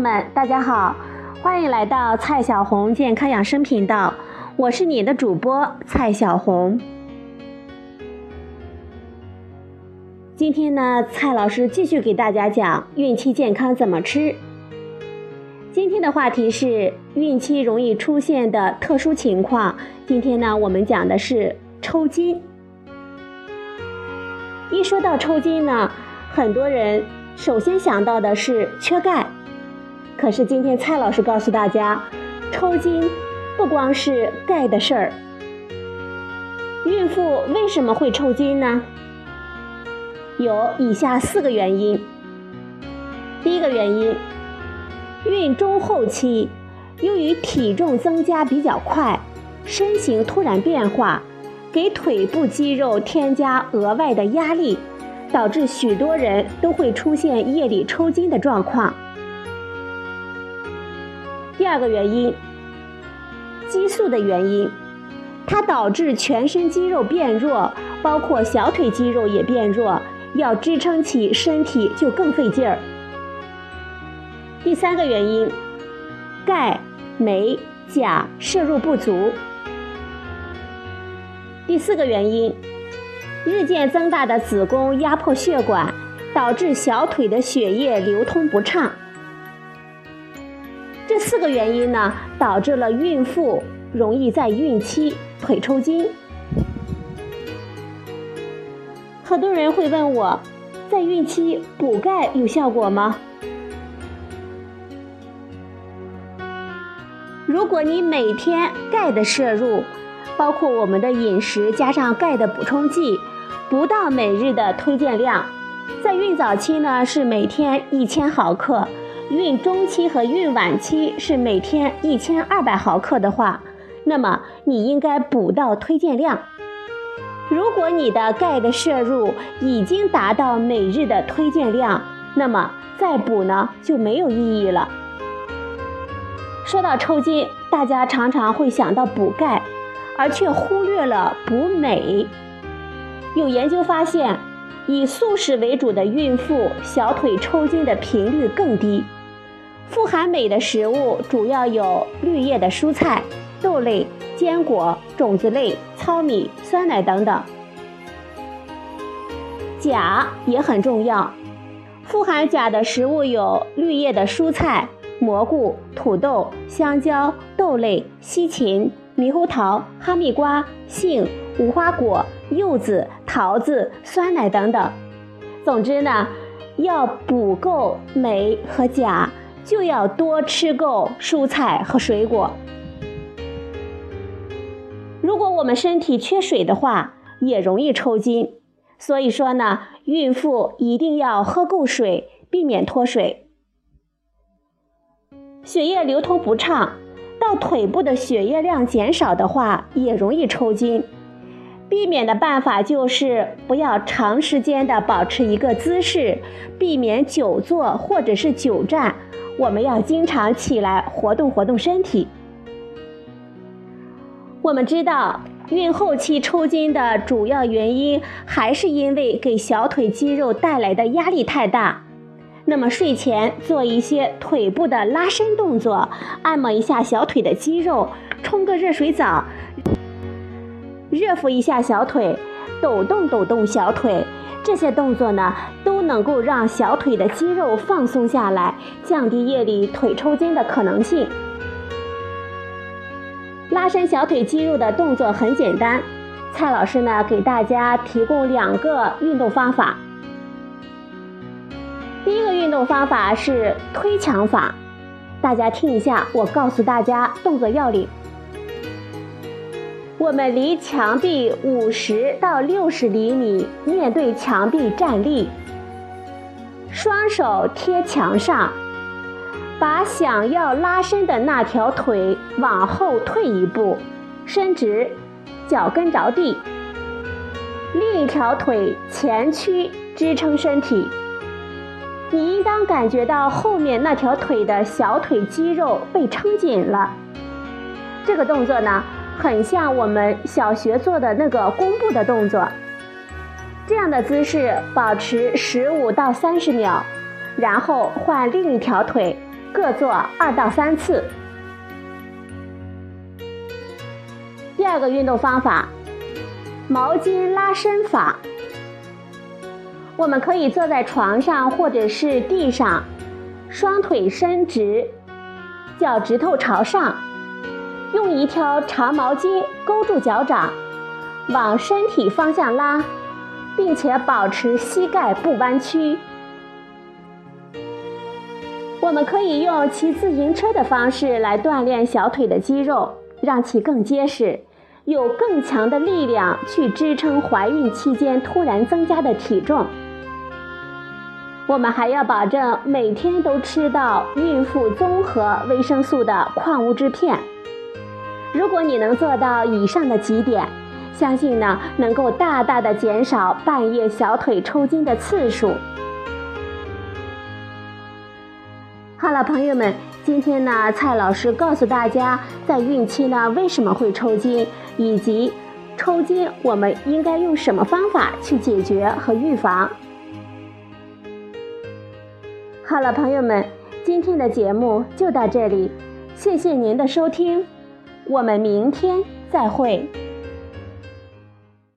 们，大家好，欢迎来到蔡小红健康养生频道，我是你的主播蔡小红。今天呢，蔡老师继续给大家讲孕期健康怎么吃。今天的话题是孕期容易出现的特殊情况。今天呢，我们讲的是抽筋。一说到抽筋呢，很多人首先想到的是缺钙。可是今天蔡老师告诉大家，抽筋不光是钙的事儿。孕妇为什么会抽筋呢？有以下四个原因。第一个原因，孕中后期，由于体重增加比较快，身形突然变化，给腿部肌肉添加额外的压力，导致许多人都会出现夜里抽筋的状况。第二个原因，激素的原因，它导致全身肌肉变弱，包括小腿肌肉也变弱，要支撑起身体就更费劲儿。第三个原因，钙、镁、钾摄入不足。第四个原因，日渐增大的子宫压迫血管，导致小腿的血液流通不畅。这四个原因呢，导致了孕妇容易在孕期腿抽筋。很多人会问我，在孕期补钙有效果吗？如果你每天钙的摄入，包括我们的饮食加上钙的补充剂，不到每日的推荐量，在孕早期呢是每天一千毫克。孕中期和孕晚期是每天一千二百毫克的话，那么你应该补到推荐量。如果你的钙的摄入已经达到每日的推荐量，那么再补呢就没有意义了。说到抽筋，大家常常会想到补钙，而却忽略了补镁。有研究发现，以素食为主的孕妇小腿抽筋的频率更低。富含镁的食物主要有绿叶的蔬菜、豆类、坚果、种子类、糙米、酸奶等等。钾也很重要，富含钾的食物有绿叶的蔬菜、蘑菇、土豆、香蕉、豆类、西芹、猕猴桃、哈密瓜、杏、无花果、柚子、桃子、酸奶等等。总之呢，要补够镁和钾。就要多吃够蔬菜和水果。如果我们身体缺水的话，也容易抽筋。所以说呢，孕妇一定要喝够水，避免脱水。血液流通不畅，到腿部的血液量减少的话，也容易抽筋。避免的办法就是不要长时间的保持一个姿势，避免久坐或者是久站。我们要经常起来活动活动身体。我们知道，孕后期抽筋的主要原因还是因为给小腿肌肉带来的压力太大。那么睡前做一些腿部的拉伸动作，按摩一下小腿的肌肉，冲个热水澡，热敷一下小腿，抖动抖动小腿。这些动作呢，都能够让小腿的肌肉放松下来，降低夜里腿抽筋的可能性。拉伸小腿肌肉的动作很简单，蔡老师呢给大家提供两个运动方法。第一个运动方法是推墙法，大家听一下，我告诉大家动作要领。我们离墙壁五十到六十厘米，面对墙壁站立，双手贴墙上，把想要拉伸的那条腿往后退一步，伸直，脚跟着地，另一条腿前屈支撑身体。你应当感觉到后面那条腿的小腿肌肉被撑紧了。这个动作呢？很像我们小学做的那个弓步的动作，这样的姿势保持十五到三十秒，然后换另一条腿，各做二到三次。第二个运动方法，毛巾拉伸法。我们可以坐在床上或者是地上，双腿伸直，脚趾头朝上，用一条长毛巾勾住脚掌，往身体方向拉，并且保持膝盖不弯曲。我们可以用骑自行车的方式来锻炼小腿的肌肉，让其更结实，有更强的力量去支撑怀孕期间突然增加的体重。我们还要保证每天都吃到孕妇综合维生素的矿物质片。如果你能做到以上的几点，相信呢能够大大的减少半夜小腿抽筋的次数。好了，朋友们，今天呢蔡老师告诉大家，在孕期呢为什么会抽筋，以及抽筋我们应该用什么方法去解决和预防。好了，朋友们，今天的节目就到这里，谢谢您的收听，我们明天再会。